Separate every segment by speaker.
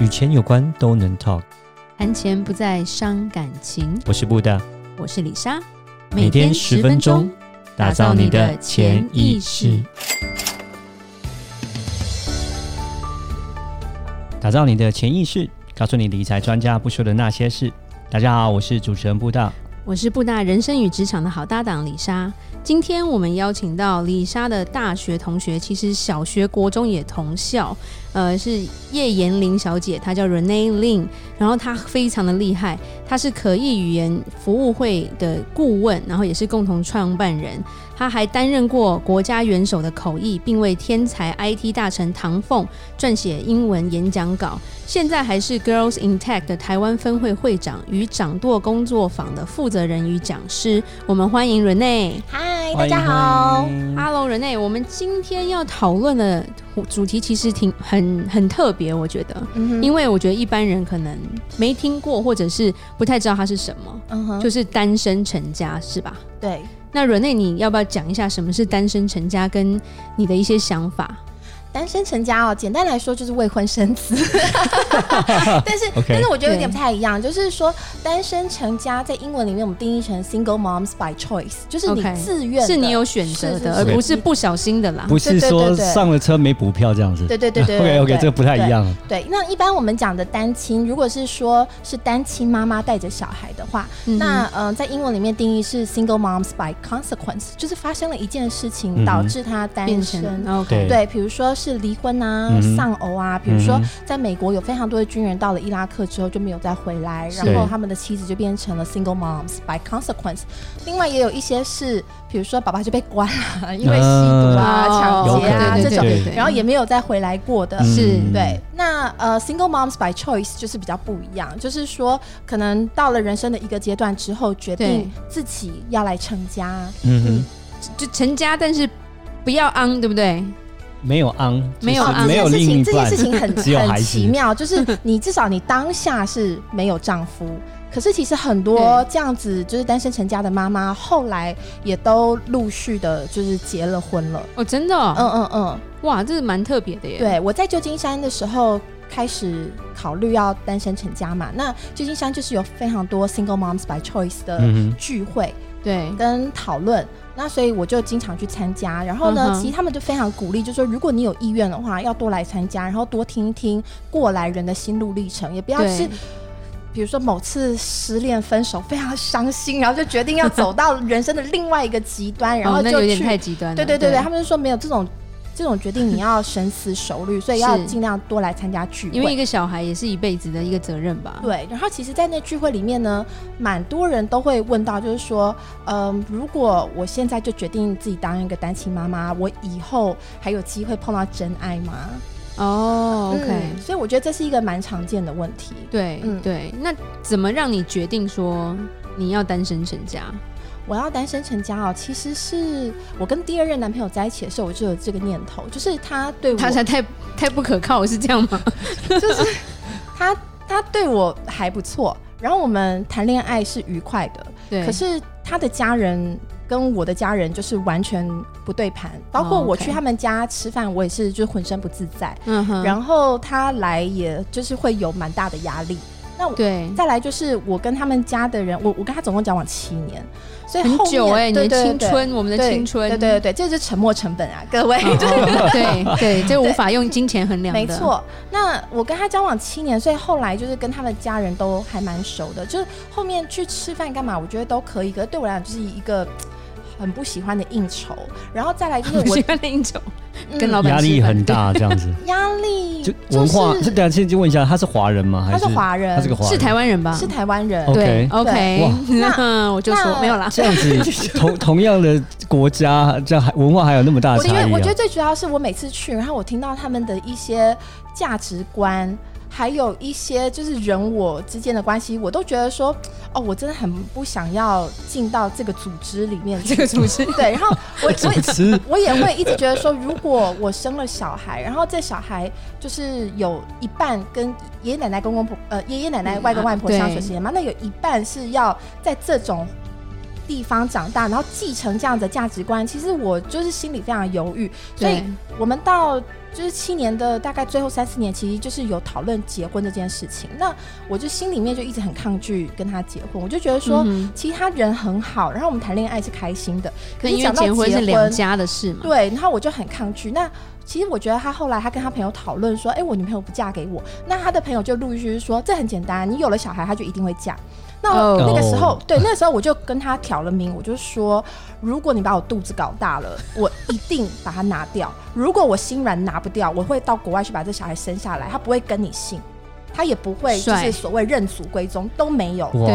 Speaker 1: 与钱有关都能 talk，
Speaker 2: 谈钱不再伤感情。
Speaker 1: 我是布大，
Speaker 2: 我是李莎，
Speaker 1: 每天十分钟，打造你的潜意识，打造你的潜意识，告诉你理财专家不说的那些事。大家好，我是主持人布大，
Speaker 2: 我是布大人生与职场的好搭档李莎。今天我们邀请到李莎的大学同学，其实小学、国中也同校。呃，是叶延玲小姐，她叫 Renee Lin，然后她非常的厉害，她是可译语言服务会的顾问，然后也是共同创办人。她还担任过国家元首的口译，并为天才 IT 大臣唐凤撰写英文演讲稿。现在还是 Girls in Tech 的台湾分会会长与掌舵工作坊的负责人与讲师。我们欢迎 Renee。
Speaker 3: 嗨，大家好。
Speaker 2: Hello Renee，我们今天要讨论的主题其实挺很。很很特别，我觉得，嗯、因为我觉得一般人可能没听过，或者是不太知道它是什么，嗯、哼就是单身成家，是吧？
Speaker 3: 对。
Speaker 2: 那 Renee，你要不要讲一下什么是单身成家，跟你的一些想法？
Speaker 3: 单身成家哦，简单来说就是未婚生子，但是 Okay. 但是我觉得有点不太一样，就是说单身成家在英文里面我们定义成 single moms by choice，就是你自愿，
Speaker 2: 是你有选择的，而不是不小心的啦，
Speaker 1: 不是说上了车没补票这样子，
Speaker 3: 对对对对，对，
Speaker 1: 对，OK OK，这个不太一样。
Speaker 3: 对，对，那一般我们讲的单亲，如果是说是单亲妈妈带着小孩的话，嗯、那嗯、呃，在英文里面定义是 single moms by consequence，就是发生了一件事情导致他单身。OK，对，比如说。是离婚啊、丧偶啊，比如说在美国有非常多的军人到了伊拉克之后就没有再回来，然后他们的妻子就变成了 single moms by consequence。另外也有一些是，比如说爸爸就被关了，因为吸毒啊、抢劫啊这种，然后也没有再回来过的。是对。那呃，single moms by choice 就是比较不一样，就是说可能到了人生的一个阶段之后，决定自己要来成家。嗯哼，
Speaker 2: 就成家，但是不要 on，对不对？
Speaker 1: 没有昂，
Speaker 2: 没有昂，
Speaker 3: 这件事情，这件事情很 很奇妙，就是你至少你当下是没有丈夫，可是其实很多这样子就是单身成家的妈妈，后来也都陆续的就是结了婚了。
Speaker 2: 哦，真的？嗯
Speaker 3: 嗯嗯，
Speaker 2: 哇，这是蛮特别的耶。
Speaker 3: 对，我在旧金山的时候开始考虑要单身成家嘛，那旧金山就是有非常多 single moms by choice 的聚会。嗯
Speaker 2: 对，
Speaker 3: 跟讨论，那所以我就经常去参加。然后呢，嗯、其实他们就非常鼓励，就说如果你有意愿的话，要多来参加，然后多听一听过来人的心路历程，也不要是，比如说某次失恋分手非常伤心，然后就决定要走到人生的另外一个极端，然后就去、
Speaker 2: 太极端了。
Speaker 3: 对对对对，对他们就说没有这种。这种决定你要深思熟虑，所以要尽量多来参加聚会。
Speaker 2: 因为一个小孩也是一辈子的一个责任吧。
Speaker 3: 对，然后其实，在那聚会里面呢，蛮多人都会问到，就是说，嗯、呃，如果我现在就决定自己当一个单亲妈妈，我以后还有机会碰到真爱吗？
Speaker 2: 哦、oh，OK，
Speaker 3: 嗯，所以我觉得这是一个蛮常见的问题。
Speaker 2: 对，嗯，对，那怎么让你决定说你要单身成家？
Speaker 3: 我要单身成家哦，其实是我跟第二任男朋友在一起的时候，我就有这个念头，就是他对我，
Speaker 2: 他才太太不可靠，是这样吗？
Speaker 3: 就是他他对我还不错，然后我们谈恋爱是愉快的，对。可是他的家人跟我的家人就是完全不对盘，包括我去他们家吃饭，我也是就浑身不自在。嗯哼。然后他来，也就是会有蛮大的压力。那对，再来就是我跟他们家的人，我我跟他总共交往七年。所以
Speaker 2: 很久哎，
Speaker 3: 你
Speaker 2: 的青春，我们的青春，
Speaker 3: 对对对，这是沉没成本啊，各位，
Speaker 2: 对 对，这无法用金钱衡量的。
Speaker 3: 没错，那我跟他交往七年，所以后来就是跟他们家人都还蛮熟的，就是后面去吃饭干嘛，我觉得都可以。可是对我来讲，就是一个。很不喜欢的应酬，然后再来就是我
Speaker 2: 喜欢的应酬，跟老板
Speaker 1: 压力很大这样子。
Speaker 3: 压力
Speaker 1: 就文化，这等下先就问一下，他是华人吗？
Speaker 3: 他是华人，
Speaker 1: 他是个华人，
Speaker 2: 是台湾人吧？
Speaker 3: 是台湾人。
Speaker 2: 对，OK。那我就说没有啦。
Speaker 1: 这样子，同同样的国家，这样文化还有那么大的差异。
Speaker 3: 因为我觉得最主要是我每次去，然后我听到他们的一些价值观。还有一些就是人我之间的关系，我都觉得说，哦，我真的很不想要进到这个组织里面。
Speaker 2: 这个组织
Speaker 3: 对，然后我我我也会一直觉得说，如果我生了小孩，然后这小孩就是有一半跟爷爷奶奶、公公婆呃爷爷奶奶、外公外婆相处时间嘛，那有一半是要在这种地方长大，然后继承这样的价值观。其实我就是心里非常犹豫，所以我们到。就是七年的大概最后三四年，其实就是有讨论结婚这件事情。那我就心里面就一直很抗拒跟他结婚，我就觉得说，嗯、其实他人很好，然后我们谈恋爱是开心的。可是讲到结婚
Speaker 2: 是两家的事嘛？
Speaker 3: 对，然后我就很抗拒。那其实我觉得他后来他跟他朋友讨论说，哎，我女朋友不嫁给我，那他的朋友就陆陆续续说，这很简单，你有了小孩，他就一定会嫁。那那个时候，oh. 对，那个时候我就跟他挑了明，我就说，如果你把我肚子搞大了，我一定把它拿掉。如果我心软拿不掉，我会到国外去把这小孩生下来，他不会跟你姓。他也不会就是所谓认祖归宗都没有，
Speaker 2: 对，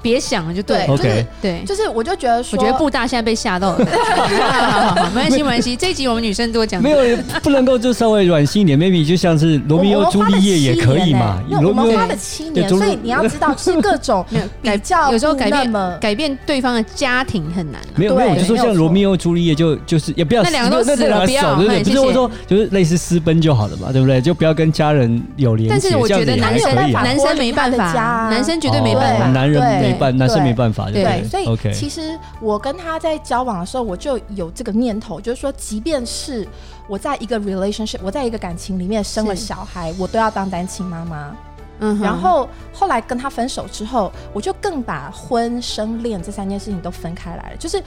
Speaker 2: 别想了就对，
Speaker 3: 就是对，就是我就觉得说，
Speaker 2: 我觉得布大现在被吓到了，好好好，没关系没关系，这一集我们女生多讲，
Speaker 1: 没有不能够就稍微软心一点，maybe 就像是罗密欧朱丽叶也可以嘛，
Speaker 3: 我们花了七年，所以你要 知道是各种比较，
Speaker 2: 有时候改变改变对方的家庭很难，
Speaker 1: 没有没有，就说像罗密欧朱丽叶就就是也不要
Speaker 2: 那两个都死了，不要，不是
Speaker 1: 我说就是类似私奔就好了嘛，对不对？就不要跟家人有联系，
Speaker 2: 但是我觉得。男生男生没办法，男生绝对没办法，
Speaker 1: 男人没办，男生没办法。对，
Speaker 3: 所以其实我跟他在交往的时候，我就有这个念头，就是说，即便是我在一个 relationship，我在一个感情里面生了小孩，我都要当单亲妈妈。嗯，然后后来跟他分手之后，我就更把婚生恋这三件事情都分开来了。就是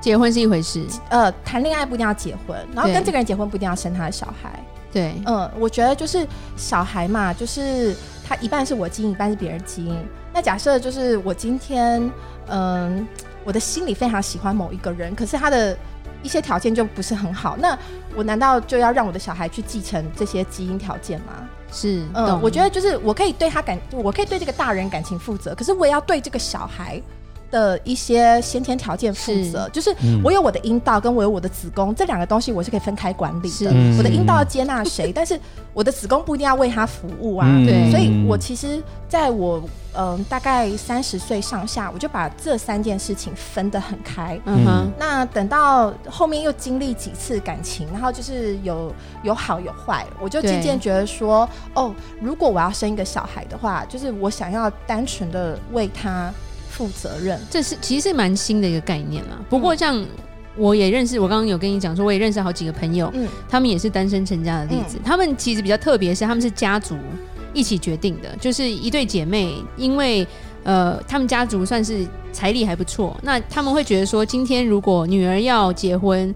Speaker 2: 结婚是一回事，
Speaker 3: 呃，谈恋爱不一定要结婚，然后跟这个人结婚不一定要生他的小孩。
Speaker 2: 对，
Speaker 3: 嗯，我觉得就是小孩嘛，就是他一半是我基因，一半是别人基因。那假设就是我今天，嗯，我的心里非常喜欢某一个人，可是他的一些条件就不是很好，那我难道就要让我的小孩去继承这些基因条件吗？
Speaker 2: 是，
Speaker 3: 嗯，我觉得就是我可以对他感，我可以对这个大人感情负责，可是我也要对这个小孩。的一些先天条件负责，是就是我有我的阴道，跟我有我的子宫，嗯、这两个东西我是可以分开管理的。我的阴道要接纳谁，但是我的子宫不一定要为他服务啊。对、嗯，所以我其实在我嗯、呃、大概三十岁上下，我就把这三件事情分得很开。嗯哼，那等到后面又经历几次感情，然后就是有有好有坏，我就渐渐觉得说，哦，如果我要生一个小孩的话，就是我想要单纯的为他。负责任，
Speaker 2: 这是其实是蛮新的一个概念啦。不过像我也认识，我刚刚有跟你讲说，我也认识好几个朋友，嗯，他们也是单身成家的例子。嗯、他们其实比较特别，是他们是家族一起决定的，就是一对姐妹，因为呃，他们家族算是财力还不错，那他们会觉得说，今天如果女儿要结婚，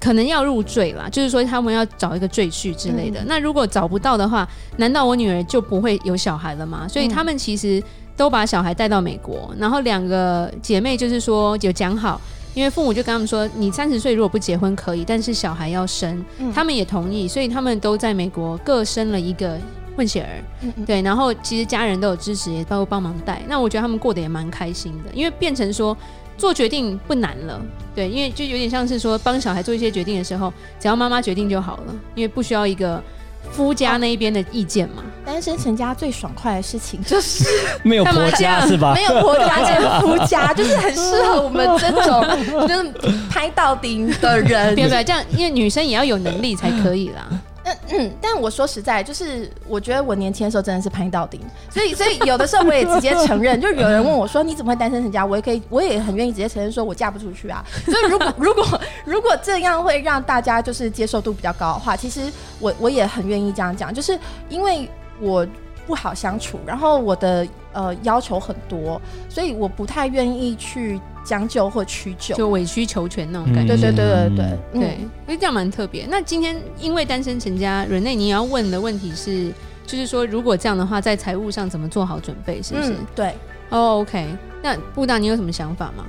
Speaker 2: 可能要入赘啦，就是说他们要找一个赘婿之类的。嗯、那如果找不到的话，难道我女儿就不会有小孩了吗？所以他们其实。都把小孩带到美国，然后两个姐妹就是说有讲好，因为父母就跟他们说，你三十岁如果不结婚可以，但是小孩要生，嗯、他们也同意，所以他们都在美国各生了一个混血儿，嗯嗯对，然后其实家人都有支持，也包括帮忙带，那我觉得他们过得也蛮开心的，因为变成说做决定不难了，对，因为就有点像是说帮小孩做一些决定的时候，只要妈妈决定就好了，因为不需要一个。夫家那一边的意见嘛，
Speaker 3: 单身成家最爽快的事情就是
Speaker 1: 没有婆家是吧？
Speaker 3: 没有婆家，只有夫家，就是很适合我们这种 就是拍到顶的人，
Speaker 2: 对不对？这样，因为女生也要有能力才可以啦。
Speaker 3: 嗯嗯，但我说实在，就是我觉得我年轻的时候真的是拍到顶，所以所以有的时候我也直接承认，就有人问我说你怎么会单身成家，我也可以，我也很愿意直接承认说我嫁不出去啊。所以如果 如果如果这样会让大家就是接受度比较高的话，其实我我也很愿意这样讲，就是因为我。不好相处，然后我的呃要求很多，所以我不太愿意去将就或屈就，
Speaker 2: 就委曲求全那种感觉。
Speaker 3: 对对对对对
Speaker 2: 对，因为这样蛮特别。那今天因为单身成家，Renee 你要问的问题是，就是说如果这样的话，在财务上怎么做好准备？是不是？
Speaker 3: 嗯、对。
Speaker 2: 哦、oh，OK。那布大，你有什么想法吗？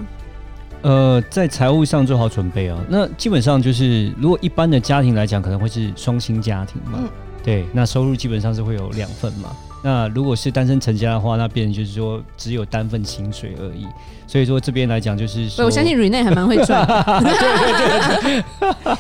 Speaker 1: 呃，在财务上做好准备啊。那基本上就是，如果一般的家庭来讲，可能会是双薪家庭嘛。嗯、对，那收入基本上是会有两份嘛。那如果是单身成家的话，那变成就是说只有单份薪水而已。所以说这边来讲，就是说，
Speaker 2: 我相信 Renee 还蛮会赚。对对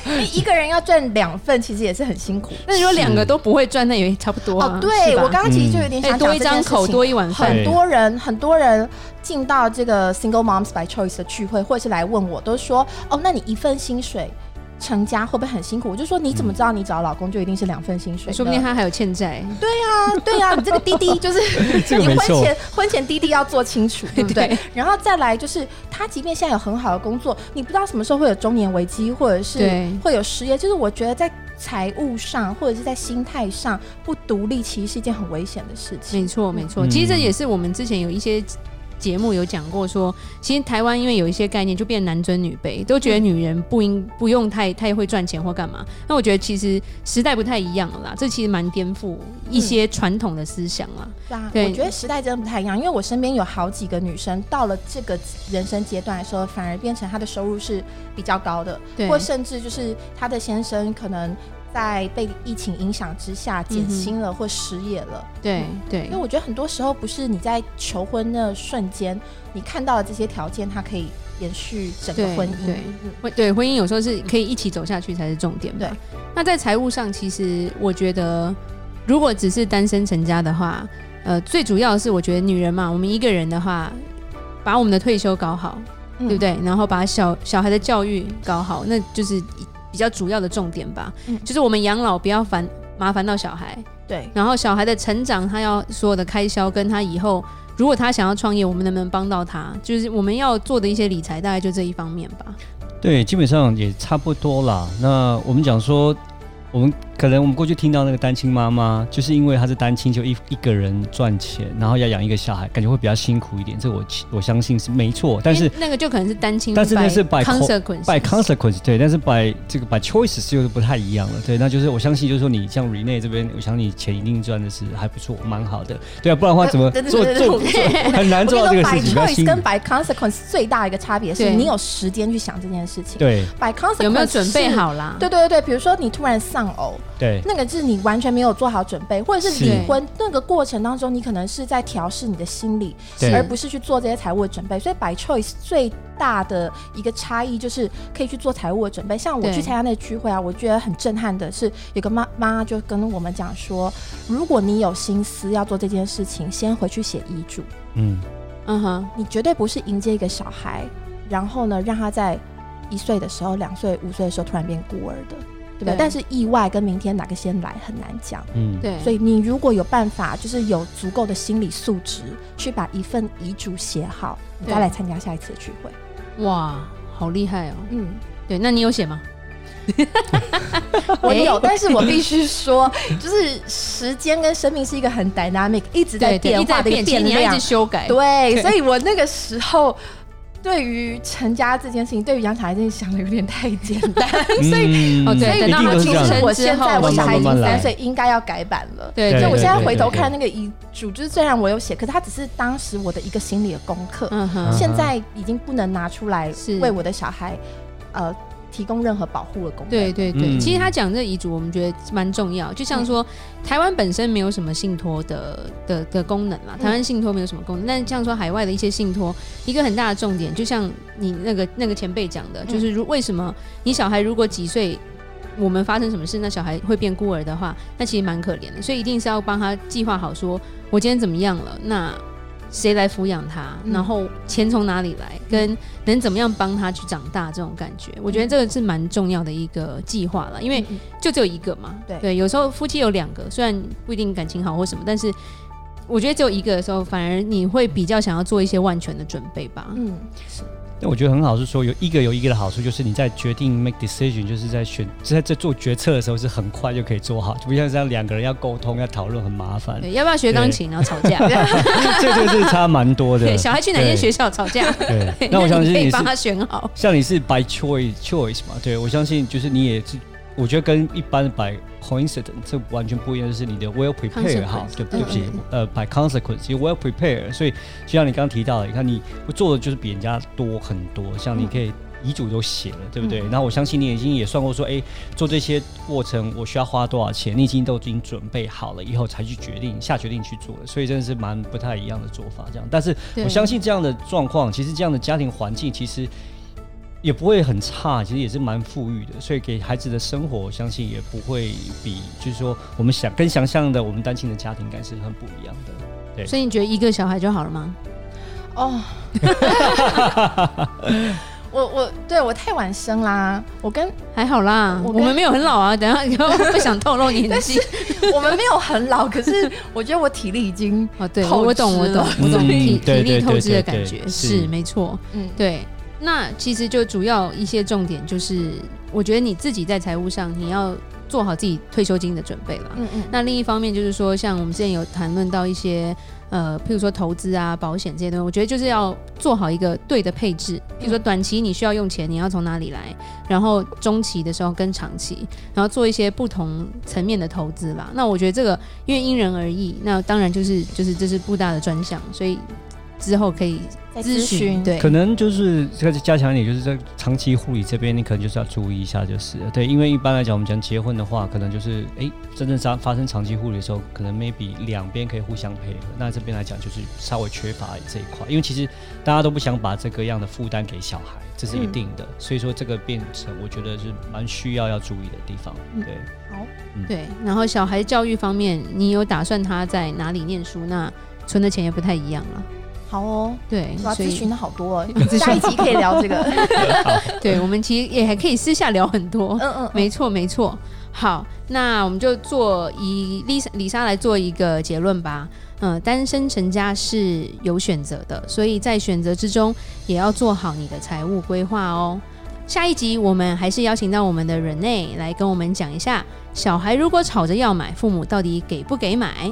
Speaker 3: 对，一个人要赚两份，其实也是很辛苦。
Speaker 2: 那如果两个都不会赚，那也差不多啊。
Speaker 3: 哦，对，吧我刚刚其实就有点想讲、嗯、
Speaker 2: 多一张口多一碗饭。
Speaker 3: 很多人很多人进到这个 Single Moms by Choice 的聚会，或者是来问我，都说哦，那你一份薪水。成家会不会很辛苦？我就说，你怎么知道你找老公就一定是两份薪水？
Speaker 2: 说不定他还有欠债。
Speaker 3: 对呀，对呀，你这个滴滴 就是 你婚前婚前滴滴要做清楚，对不对？然后再来就是，他即便现在有很好的工作，你不知道什么时候会有中年危机，或者是会有失业。就是我觉得在财务上或者是在心态上不独立，其实是一件很危险的事情。
Speaker 2: 没错，没错，其实这也是我们之前有一些。节目有讲过说，其实台湾因为有一些概念就变男尊女卑，都觉得女人不应不用太太会赚钱或干嘛。那我觉得其实时代不太一样了啦，这其实蛮颠覆一些传统的思想啦。
Speaker 3: 嗯、对，我觉得时代真的不太一样，因为我身边有好几个女生到了这个人生阶段的时候，反而变成她的收入是比较高的，对或甚至就是她的先生可能。在被疫情影响之下减薪了或失业了，
Speaker 2: 对对，
Speaker 3: 因为我觉得很多时候不是你在求婚那瞬间你看到了这些条件，它可以延续整个婚姻。
Speaker 2: 对，婚对婚姻有时候是可以一起走下去才是重点。对，那在财务上，其实我觉得，如果只是单身成家的话，呃，最主要的是我觉得女人嘛，我们一个人的话，把我们的退休搞好，对不对？然后把小小孩的教育搞好，那就是。比较主要的重点吧，嗯，就是我们养老不要烦麻烦到小孩，
Speaker 3: 对，
Speaker 2: 然后小孩的成长，他要所有的开销跟他以后，如果他想要创业，我们能不能帮到他？就是我们要做的一些理财，大概就这一方面吧。
Speaker 1: 对，基本上也差不多啦。那我们讲说，我们。可能我们过去听到那个单亲妈妈，就是因为她是单亲，就一一个人赚钱，然后要养一个小孩，感觉会比较辛苦一点。这我我相信是没错，但是
Speaker 2: 那个就可能是单亲，
Speaker 1: 但是那是 by
Speaker 2: consequence
Speaker 1: by consequence 对，但是 by 这个 by choice 是又不太一样了。对，那就是我相信，就是说你像 Renee 这边，我相信你钱一定赚的是还不错，蛮好的。对啊，不然的话怎么做做很难做到这个事情。
Speaker 3: by choice 跟 by consequence 最大一个差别是你有时间去想这件事情。
Speaker 1: 对
Speaker 3: ，by consequence
Speaker 2: 有没有准备好啦？
Speaker 3: 对对对对，比如说你突然丧偶，
Speaker 1: 对，
Speaker 3: 那个是。你完全没有做好准备，或者是离婚那个过程当中，你可能是在调试你的心理，而不是去做这些财务的准备。所以，by choice 最大的一个差异就是可以去做财务的准备。像我去参加那个聚会啊，我觉得很震撼的是，有个妈妈就跟我们讲说，如果你有心思要做这件事情，先回去写遗嘱。嗯嗯哼，你绝对不是迎接一个小孩，然后呢，让他在一岁的时候、两岁、五岁的时候突然变孤儿的。对吧？但是意外跟明天哪个先来很难讲。嗯，对。所以你如果有办法，就是有足够的心理素质，去把一份遗嘱写好，你再来参加下一次的聚会。
Speaker 2: 哇，好厉害哦！嗯，对。那你有写吗？
Speaker 3: 我有，但是我必须说，就是时间跟生命是一个很 dynamic，一直在变化的一个变量，
Speaker 2: 一直修改。
Speaker 3: 对，所以我那个时候。对于成家这件事情，对于养小孩这件事情想的有点太简单，所以哦，对，等到他出生，我现在我小孩已经三岁，应该要改版了。对，所以我现在回头看那个遗嘱，就是虽然我有写，可是他只是当时我的一个心理的功课。现在已经不能拿出来为我的小孩，呃。提供任何保护的功能。
Speaker 2: 对对对，嗯、其实他讲这个遗嘱，我们觉得蛮重要。就像说，嗯、台湾本身没有什么信托的的的功能啦，台湾信托没有什么功能。嗯、但像说海外的一些信托，一个很大的重点，就像你那个那个前辈讲的，就是如为什么你小孩如果几岁，我们发生什么事，那小孩会变孤儿的话，那其实蛮可怜的。所以一定是要帮他计划好，说我今天怎么样了，那。谁来抚养他？然后钱从哪里来？跟能怎么样帮他去长大？这种感觉，我觉得这个是蛮重要的一个计划了。因为就只有一个嘛，对对，有时候夫妻有两个，虽然不一定感情好或什么，但是我觉得只有一个的时候，反而你会比较想要做一些万全的准备吧。嗯，是。
Speaker 1: 那我觉得很好，是说有一个有一个的好处，就是你在决定 make decision，就是在选在在做决策的时候是很快就可以做好，就不像这样两个人要沟通要讨论很麻烦。
Speaker 2: 对，要不要学钢琴然后吵架？
Speaker 1: 这就是差蛮多的。
Speaker 2: 对，小孩去哪间学校吵架？
Speaker 1: 对，那我相信你是
Speaker 2: 帮他选好。
Speaker 1: 像你是 by choice choice 嘛？对，我相信就是你也是。我觉得跟一般的 by coincidence 这完全不一样，就是你的 well prepared 哈，对不起，呃，by consequence you well prepared，所以就像你刚刚提到的，你看你做的就是比人家多很多，像你可以遗嘱都写了，对不对？嗯、然后我相信你已经也算过说，哎，做这些过程我需要花多少钱，你已经都已经准备好了以后才去决定下决定去做的，所以真的是蛮不太一样的做法这样。但是我相信这样的状况，其实这样的家庭环境其实。也不会很差，其实也是蛮富裕的，所以给孩子的生活，我相信也不会比，就是说我们想跟想象的我们单亲的家庭感是很不一样的。对，
Speaker 2: 所以你觉得一个小孩就好了吗？
Speaker 3: 哦，我我对我太晚生啦，我跟
Speaker 2: 还好啦，我，们没有很老啊，等下 以后不想透露年纪，
Speaker 3: 我们没有很老，可是我觉得我体力已经
Speaker 2: 哦，对，我懂我懂我懂体体力透支的感觉是没错，嗯，对。那其实就主要一些重点就是，我觉得你自己在财务上你要做好自己退休金的准备了。
Speaker 3: 嗯嗯。
Speaker 2: 那另一方面就是说，像我们之前有谈论到一些。呃，譬如说投资啊、保险这些东西，我觉得就是要做好一个对的配置。譬如说短期你需要用钱，你要从哪里来？然后中期的时候跟长期，然后做一些不同层面的投资啦。那我觉得这个因为因人而异，那当然就是就是这是布大的专项，所以之后可以。咨询对，
Speaker 1: 可能就是这个加强一点，就是在长期护理这边，你可能就是要注意一下，就是对，因为一般来讲，我们讲结婚的话，可能就是哎、欸，真正发发生长期护理的时候，可能 maybe 两边可以互相配合。那这边来讲，就是稍微缺乏这一块，因为其实大家都不想把这个样的负担给小孩，这是一定的。嗯、所以说，这个变成我觉得是蛮需要要注意的地方。对，
Speaker 3: 好，
Speaker 2: 嗯、对。然后小孩教育方面，你有打算他在哪里念书？那存的钱也不太一样了。
Speaker 3: 好哦，
Speaker 2: 对，
Speaker 3: 哇，咨询的好多，下一集可以聊这个。
Speaker 2: 对，我们其实也还可以私下聊很多。嗯嗯，没错没错。好，那我们就做以丽莎丽莎来做一个结论吧。嗯，单身成家是有选择的，所以在选择之中也要做好你的财务规划哦。下一集我们还是邀请到我们的 Renee 来跟我们讲一下，小孩如果吵着要买，父母到底给不给买？